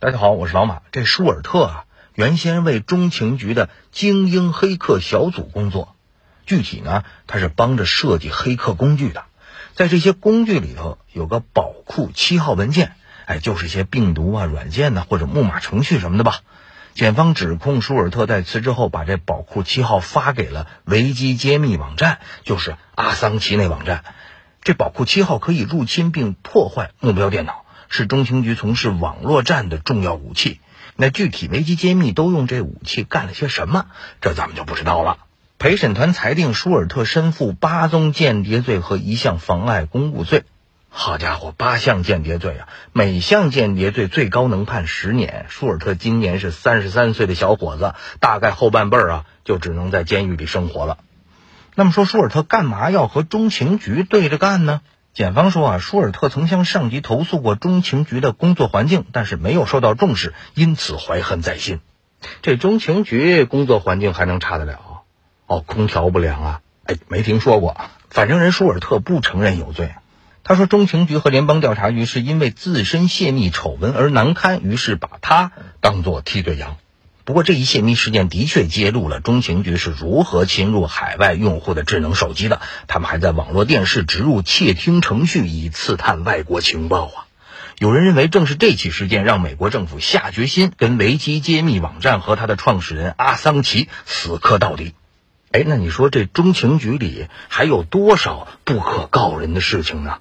大家好，我是老马。这舒尔特啊，原先为中情局的精英黑客小组工作，具体呢，他是帮着设计黑客工具的。在这些工具里头有个宝库七号文件，哎，就是一些病毒啊、软件呐，或者木马程序什么的吧。检方指控舒尔特在辞职后把这宝库七号发给了维基揭秘网站，就是阿桑奇那网站。这宝库七号可以入侵并破坏目标电脑。是中情局从事网络战的重要武器。那具体维基揭秘都用这武器干了些什么？这咱们就不知道了。陪审团裁定舒尔特身负八宗间谍罪和一项妨碍公务罪。好家伙，八项间谍罪啊！每项间谍罪最高能判十年。舒尔特今年是三十三岁的小伙子，大概后半辈儿啊就只能在监狱里生活了。那么说，舒尔特干嘛要和中情局对着干呢？检方说啊，舒尔特曾向上级投诉过中情局的工作环境，但是没有受到重视，因此怀恨在心。这中情局工作环境还能差得了？哦，空调不良啊？哎，没听说过。反正人舒尔特不承认有罪。他说，中情局和联邦调查局是因为自身泄密丑闻而难堪，于是把他当作替罪羊。不过，这一泄密事件的确揭露了中情局是如何侵入海外用户的智能手机的。他们还在网络电视植入窃听程序，以刺探外国情报啊！有人认为，正是这起事件让美国政府下决心跟维基揭秘网站和他的创始人阿桑奇死磕到底。哎，那你说这中情局里还有多少不可告人的事情呢？